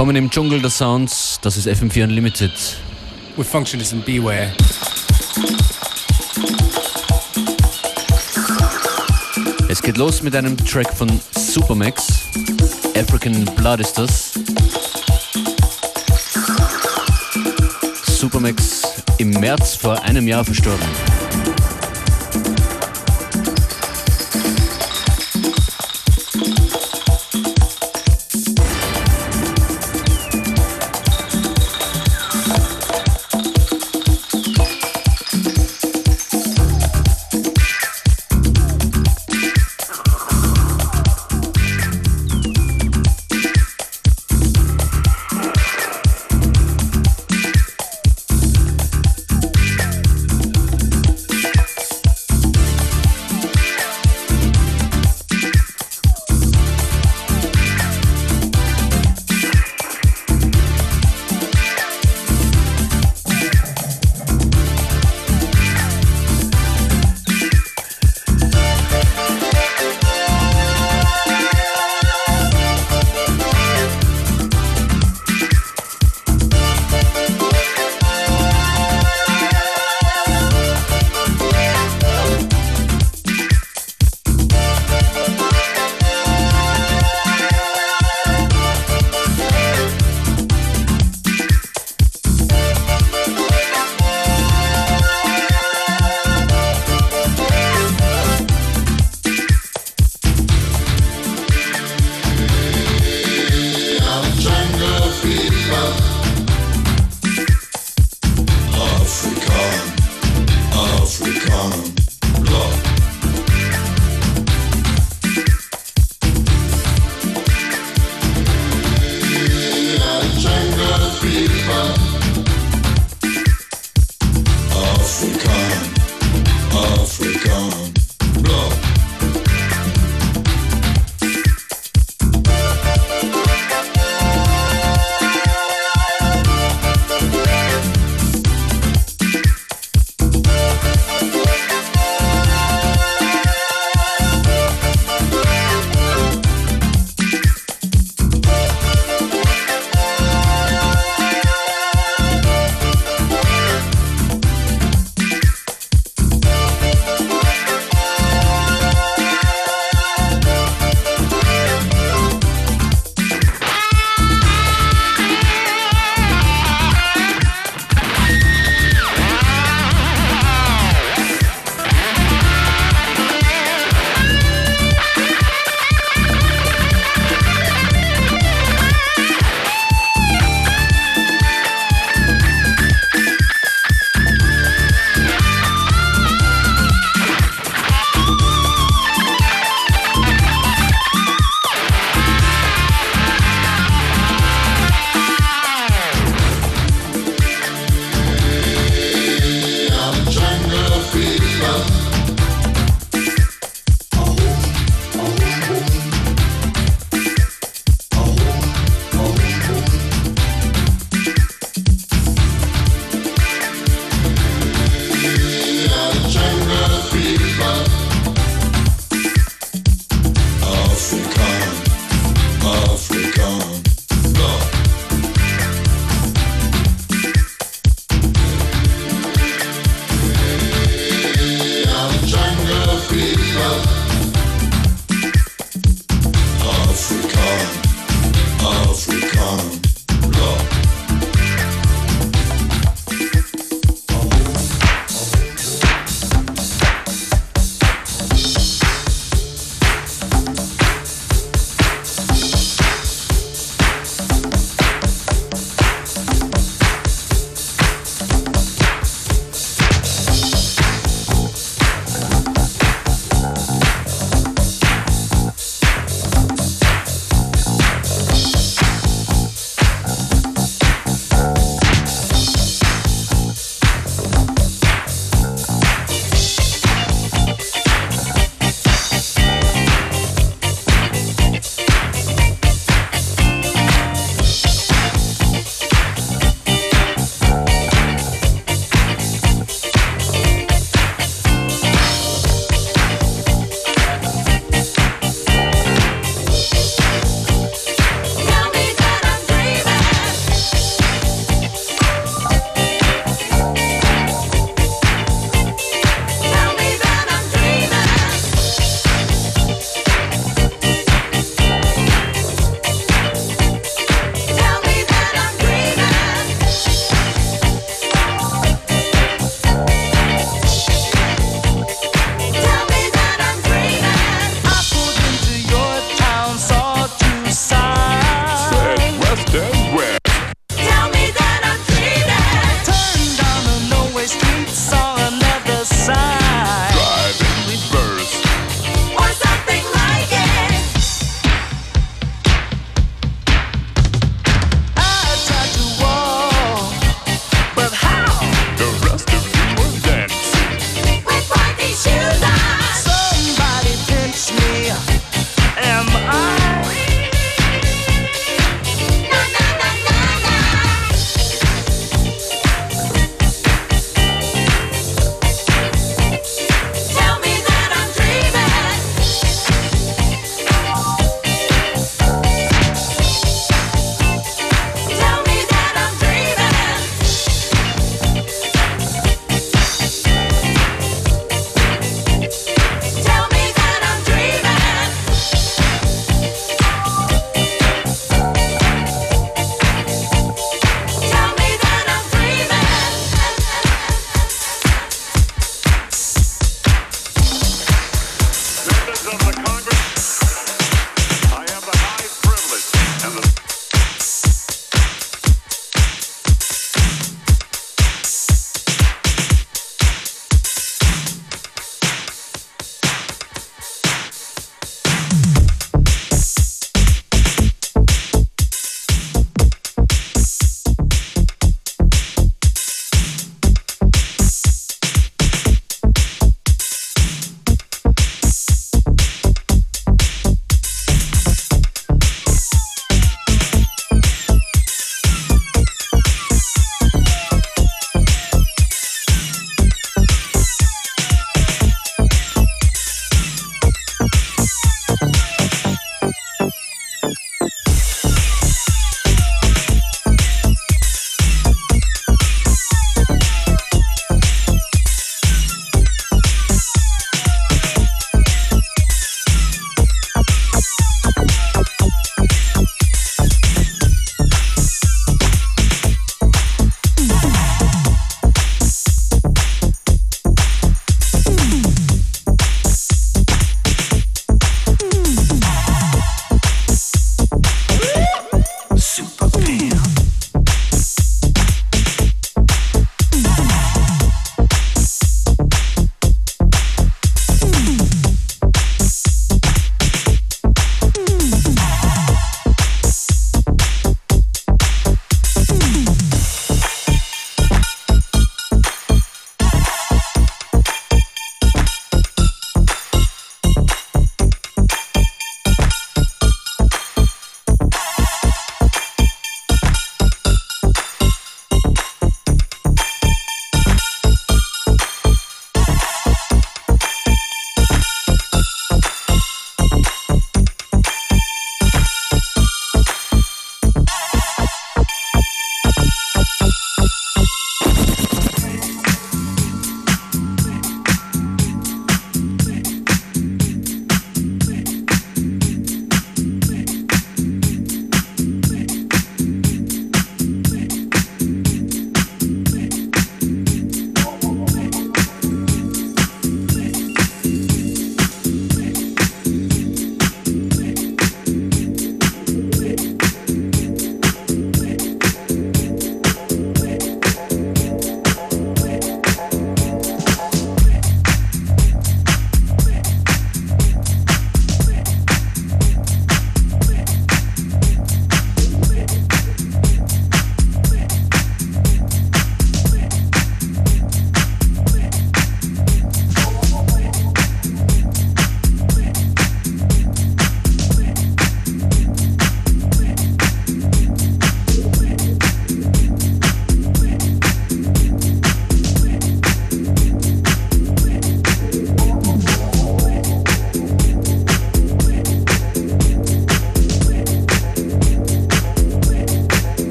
Willkommen im Dschungel der Sounds, das ist FM4 Unlimited. With Functionist and Beware. Es geht los mit einem Track von Supermax. African Blood ist das. Supermax im März vor einem Jahr verstorben.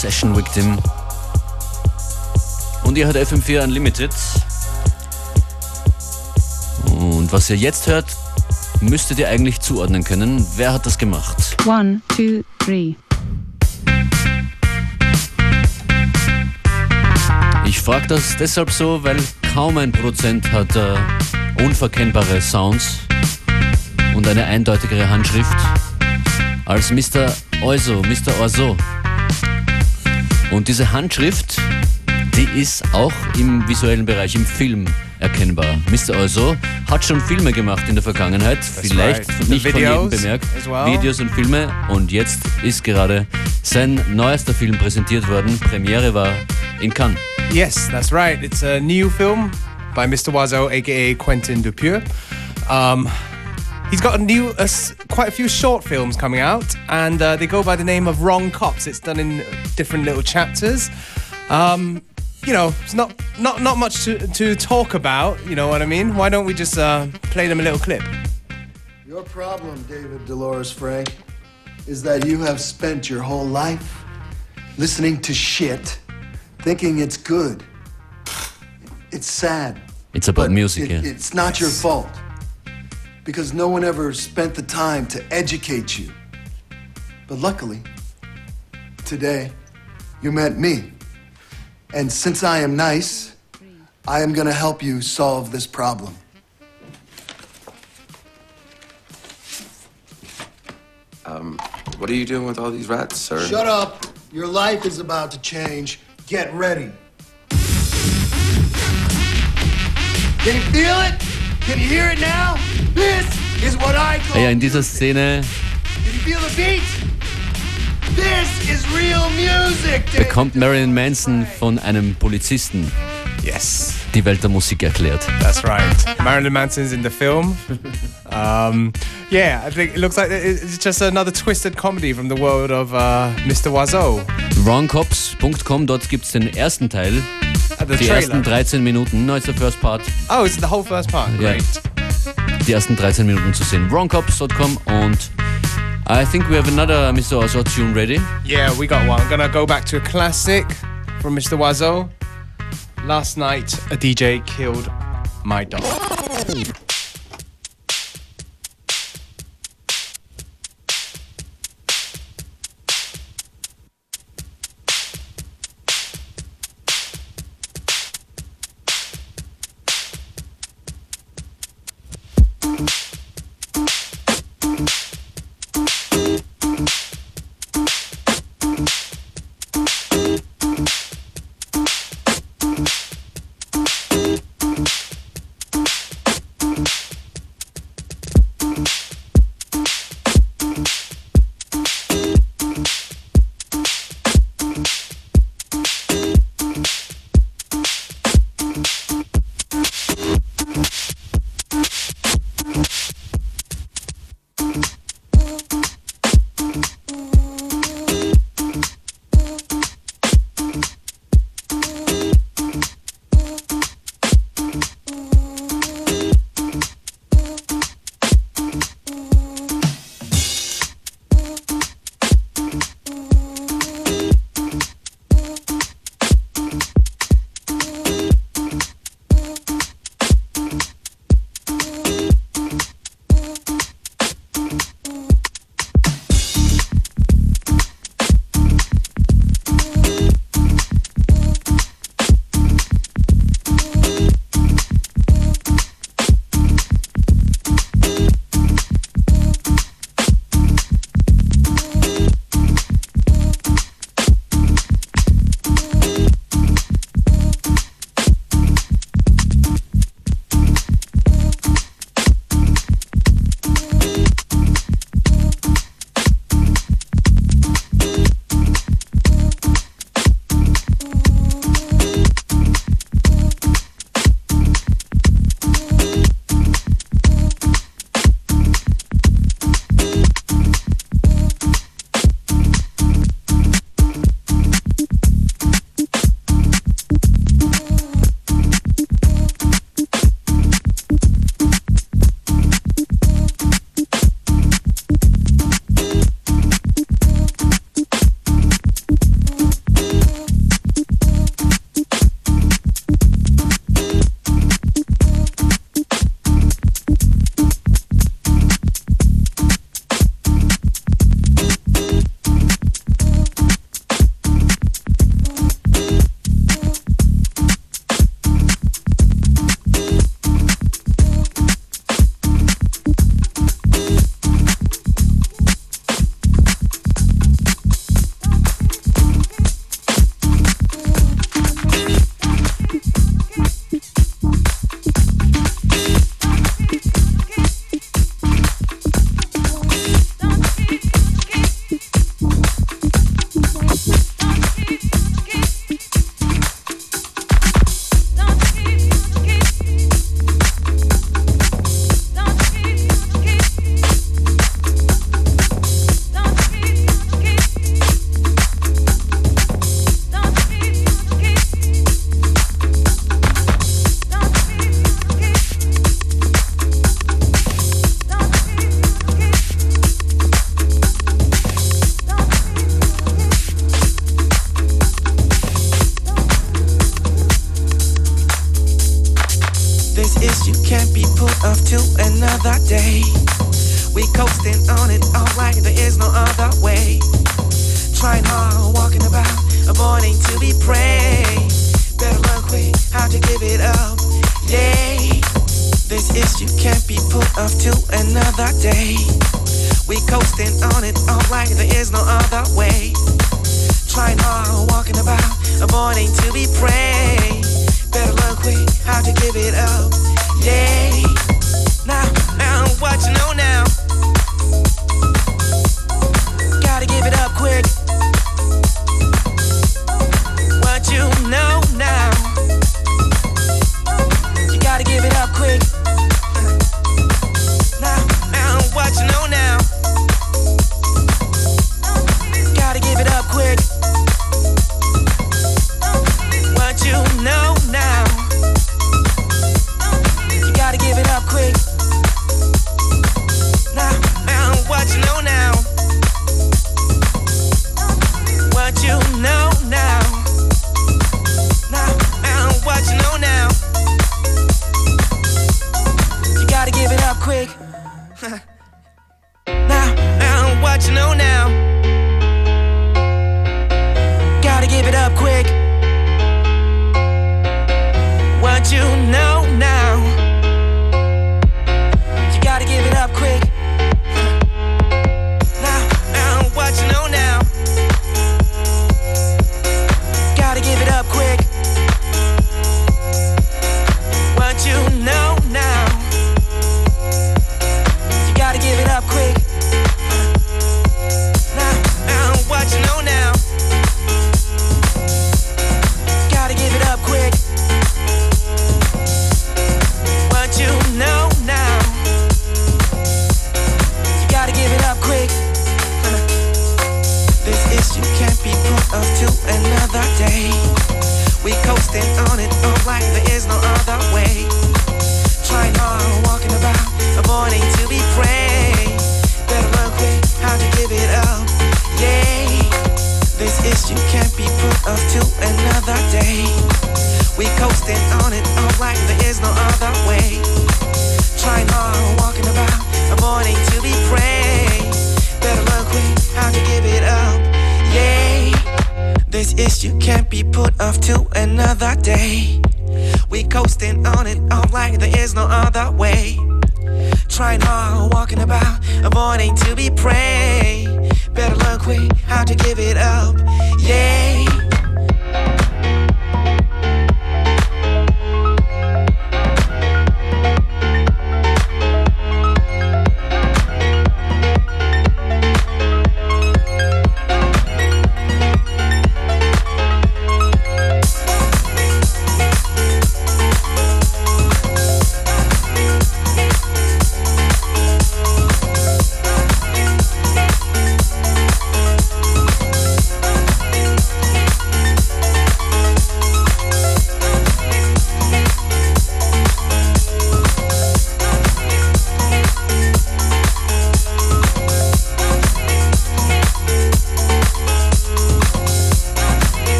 Session Victim. Und ihr hört FM4 Unlimited. Und was ihr jetzt hört, müsstet ihr eigentlich zuordnen können. Wer hat das gemacht? One, two, three. Ich frage das deshalb so, weil kaum ein Produzent hat äh, unverkennbare Sounds und eine eindeutigere Handschrift als Mr. Oizo, Mr. Orso. Und diese Handschrift, die ist auch im visuellen Bereich, im Film erkennbar. Mr. Oizo hat schon Filme gemacht in der Vergangenheit, That's vielleicht right. nicht von jedem bemerkt. Well. Videos und Filme. Und jetzt ist gerade sein neuester Film präsentiert worden. Premiere war in Cannes. Yes, that's right. It's a new film by Mr. Oizo, aka Quentin Dupieux. Um, He's got a new, uh, quite a few short films coming out, and uh, they go by the name of Wrong Cops. It's done in different little chapters. Um, you know, it's not not not much to, to talk about. You know what I mean? Why don't we just uh, play them a little clip? Your problem, David Dolores Frey, is that you have spent your whole life listening to shit, thinking it's good. It's sad. It's about music. It, yeah. It's not yes. your fault. Because no one ever spent the time to educate you. But luckily, today, you met me. And since I am nice, I am gonna help you solve this problem. Um, what are you doing with all these rats, sir? Shut up! Your life is about to change. Get ready. Can you feel it? Can you hear it now? This is what I. Ja, in dieser Szene Can you feel the beat? This is real music. Bekommt Marilyn Manson von einem Polizisten Yes, die Welt der Musik erklärt. that's right. Marilyn Manson's in the film. Um, yeah, I think it looks like it's just another twisted comedy from the world of uh, Mr. Oizo. Wrongcops.com, dort gibt es den ersten Teil, Uh, die trailer. ersten 13 Minuten, no, it's the first part, Oh, it's the whole first part. Yeah. Die ersten 13 Minuten zu sehen. Wrongcops.com und I think we have another Mr. Oizo tune ready. Yeah, we got one. I'm gonna go back to a classic from Mr. Oizo. Last night, a DJ killed my dog.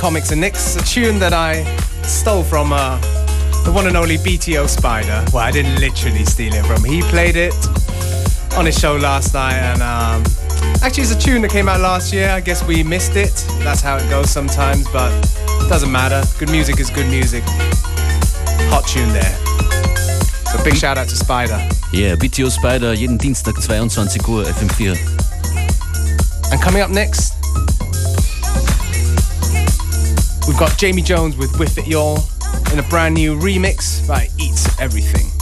Comics and Nicks, a tune that I stole from uh, the one and only BTO Spider. Well, I didn't literally steal it from He played it on his show last night, and um, actually, it's a tune that came out last year. I guess we missed it. That's how it goes sometimes, but it doesn't matter. Good music is good music. Hot tune there. So big shout out to Spider. Yeah, BTO Spider, jeden Dienstag 22 Uhr, FM4. And coming up next, We've got Jamie Jones with Whiff It Y'all in a brand new remix by Eat Everything.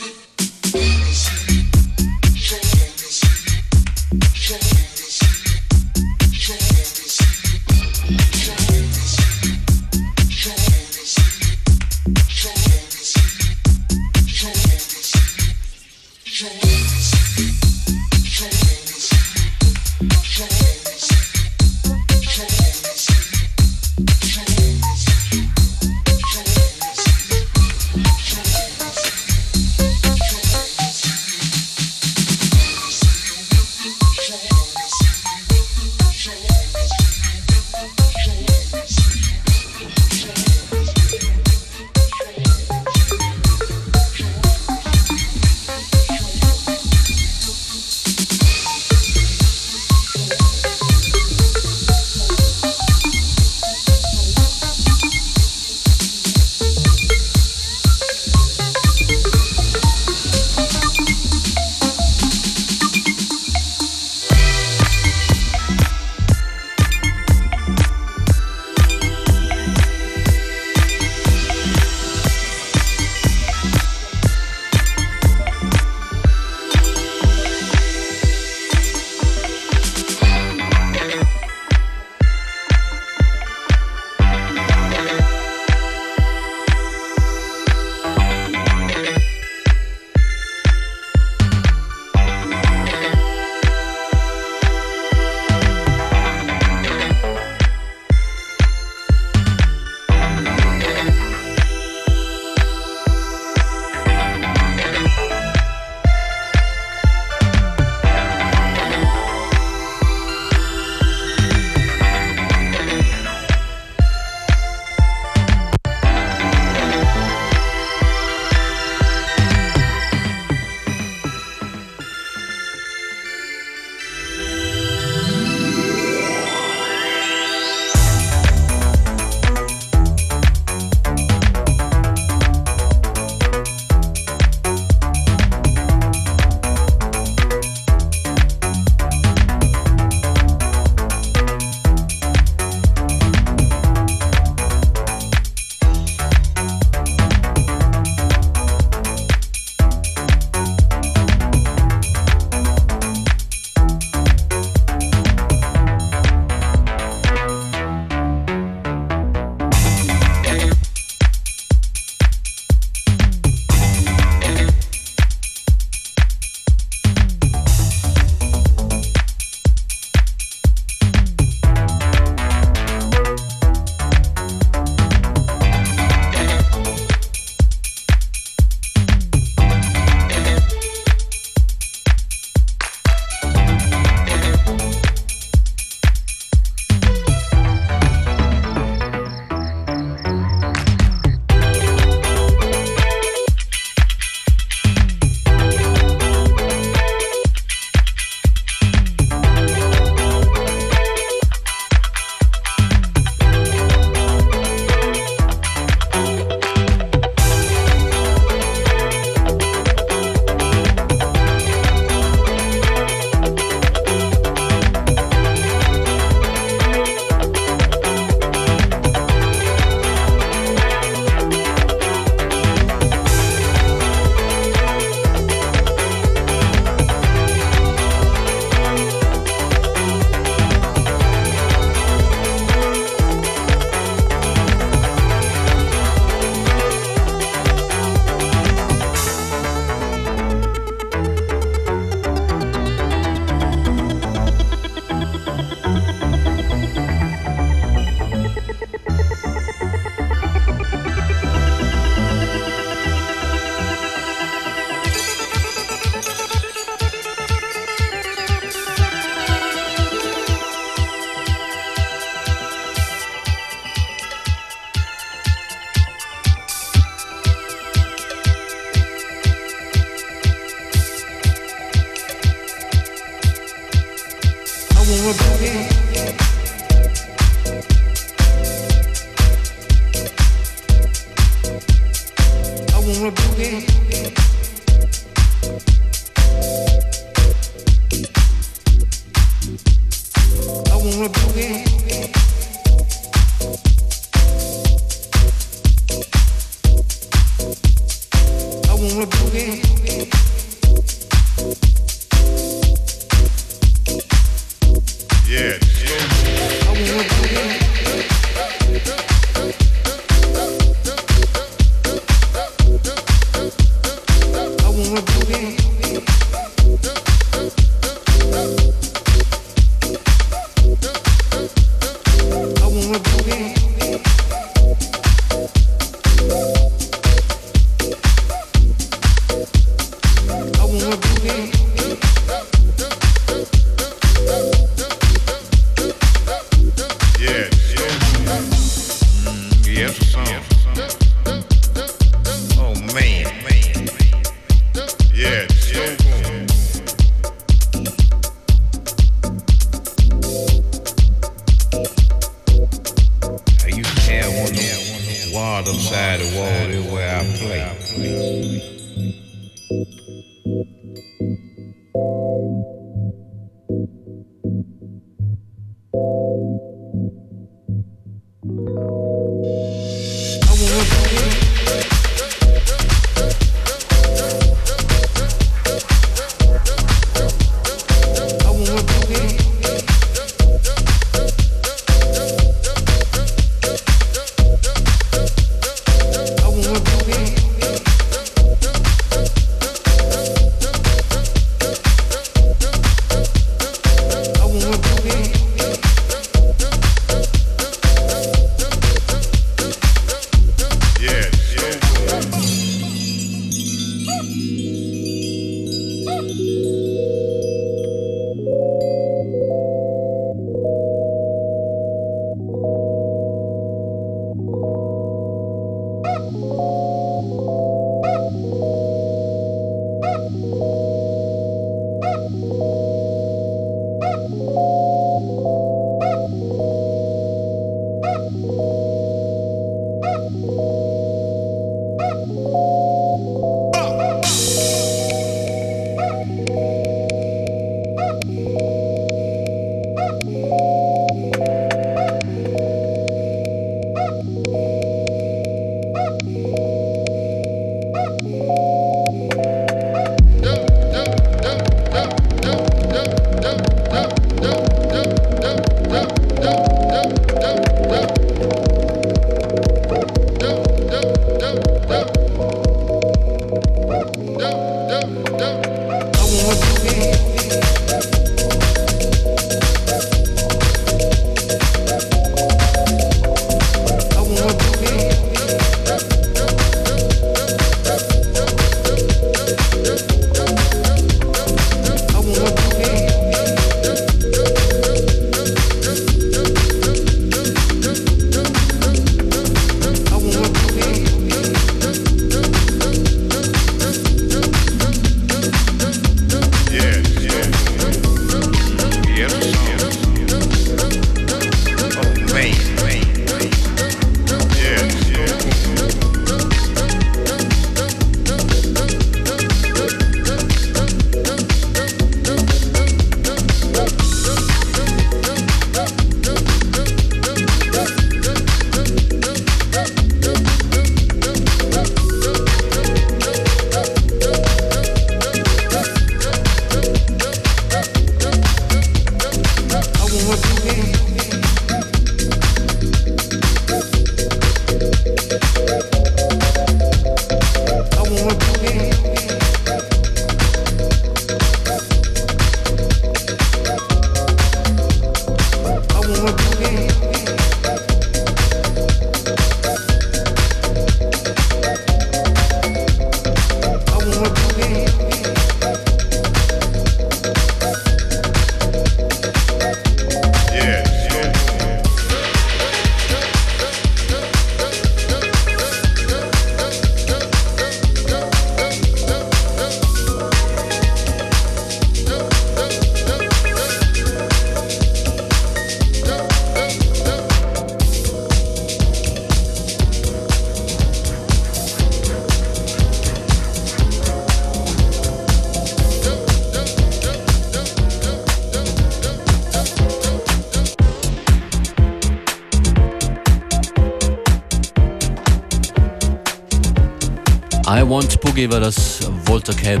Boogie war das Walter Cap.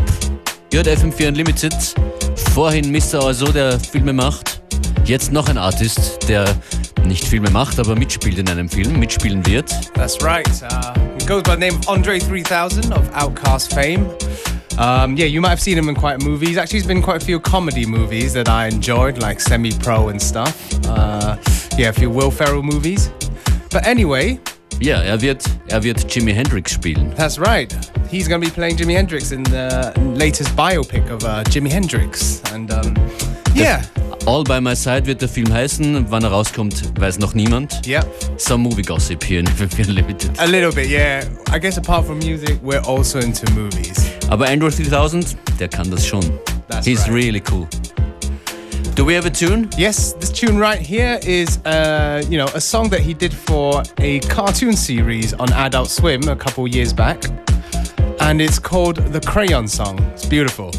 Hört FM4 Unlimited. Vorhin Mr. Also, der Filme macht. Jetzt noch ein Artist, der nicht Filme macht, aber mitspielt in einem Film, mitspielen wird. That's right. Uh, he goes by the name of Andre 3000 of Outcast fame. Um, yeah, you might have seen him in quite a movies. Actually, he's been in quite a few comedy movies that I enjoyed, like Semi Pro and stuff. Uh, yeah, a few Will Ferrell movies. But anyway, Ja, er wird, er wird Jimi Hendrix spielen. that's right. He's going to be playing Jimi Hendrix in the latest biopic of uh, Jimi Hendrix. And um, yeah, All by My Side wird der Film heißen. Wann er rauskommt, weiß noch niemand. yeah, Some Movie Gossip hier in FM4 Unlimited. a little bit, yeah. I guess apart from music, we're also into movies. Aber Andre 3000, der kann das schon. That's He's right. really cool. Do we have a tune? Yes, this tune right here is, uh, you know, a song that he did for a cartoon series on Adult Swim a couple years back, and it's called the Crayon Song. It's beautiful.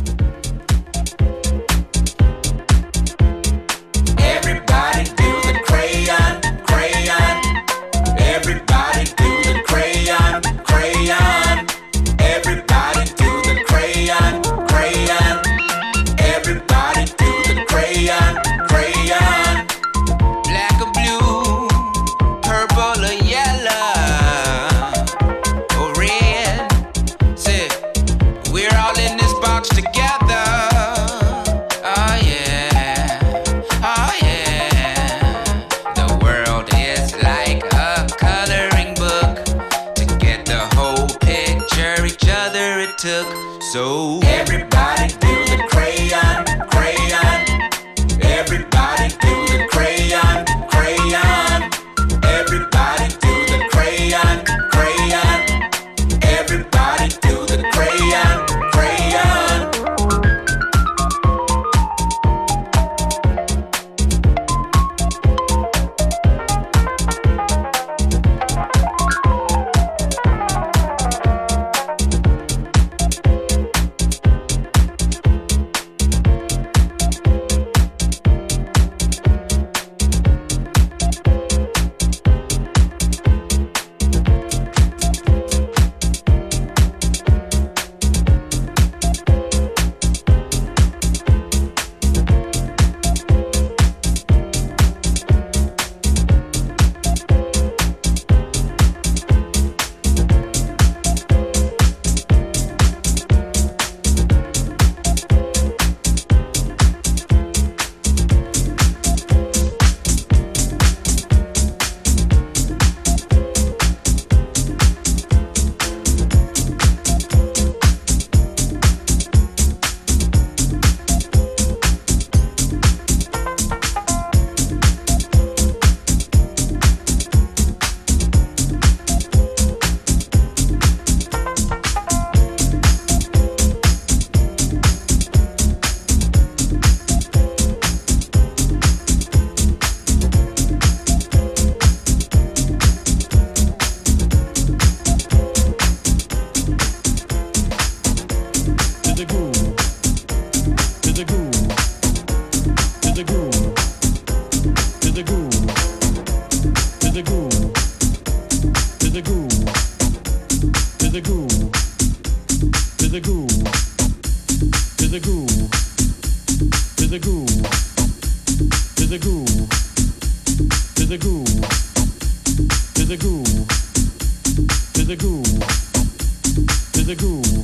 To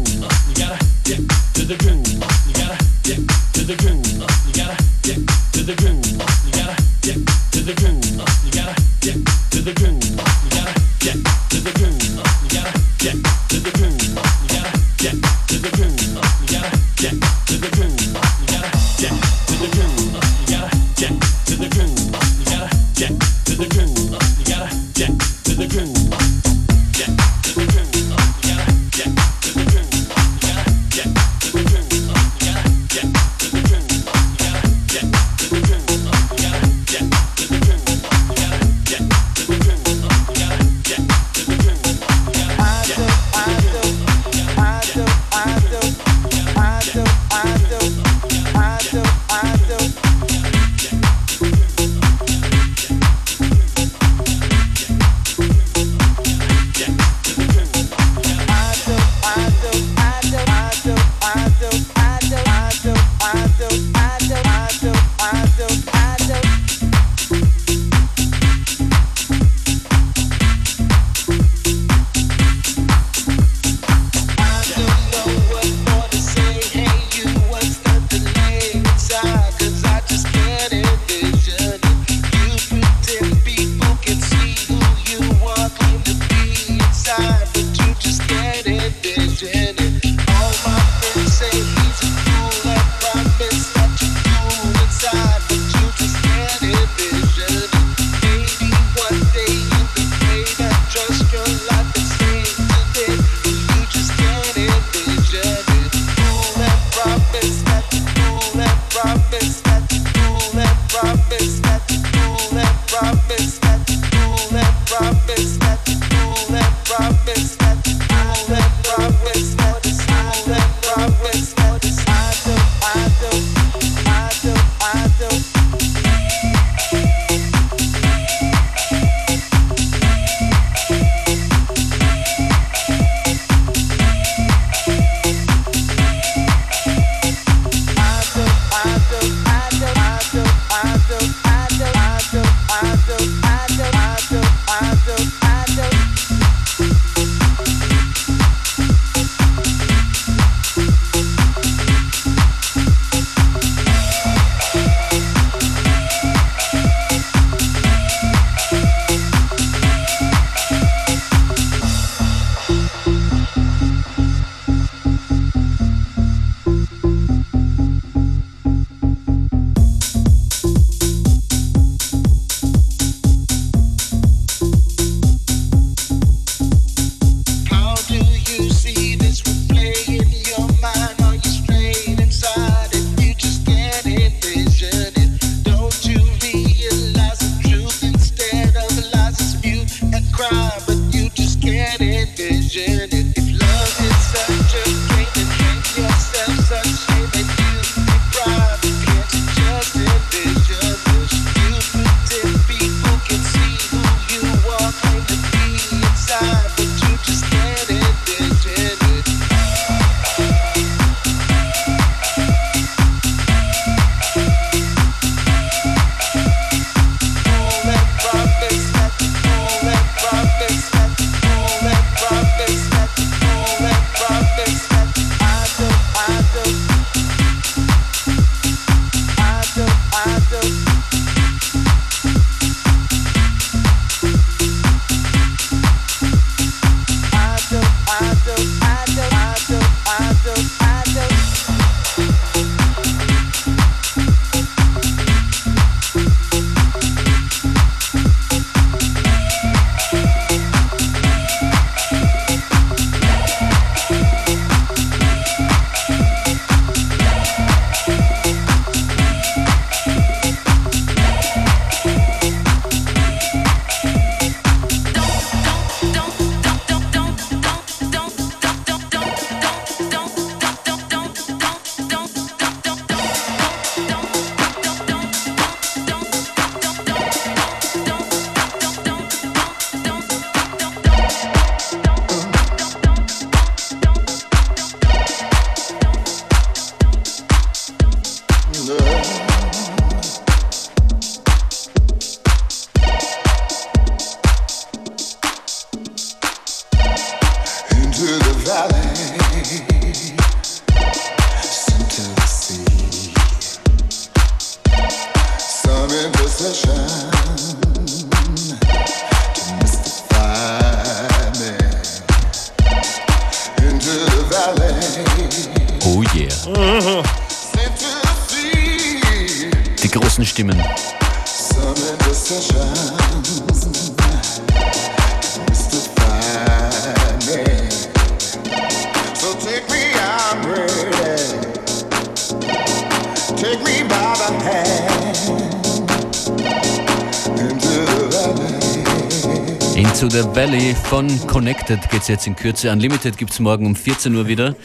Connected geht's jetzt in Kürze. Unlimited gibt's morgen um 14 Uhr wieder.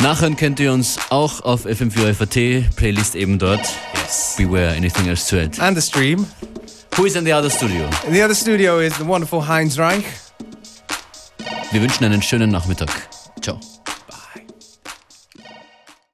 Nachhören könnt ihr uns auch auf FM4FAT, Playlist eben dort. Yes. Beware, anything else to add. And the stream. Who is in the other studio? In the other studio is the wonderful Heinz Reich. Wir wünschen einen schönen Nachmittag.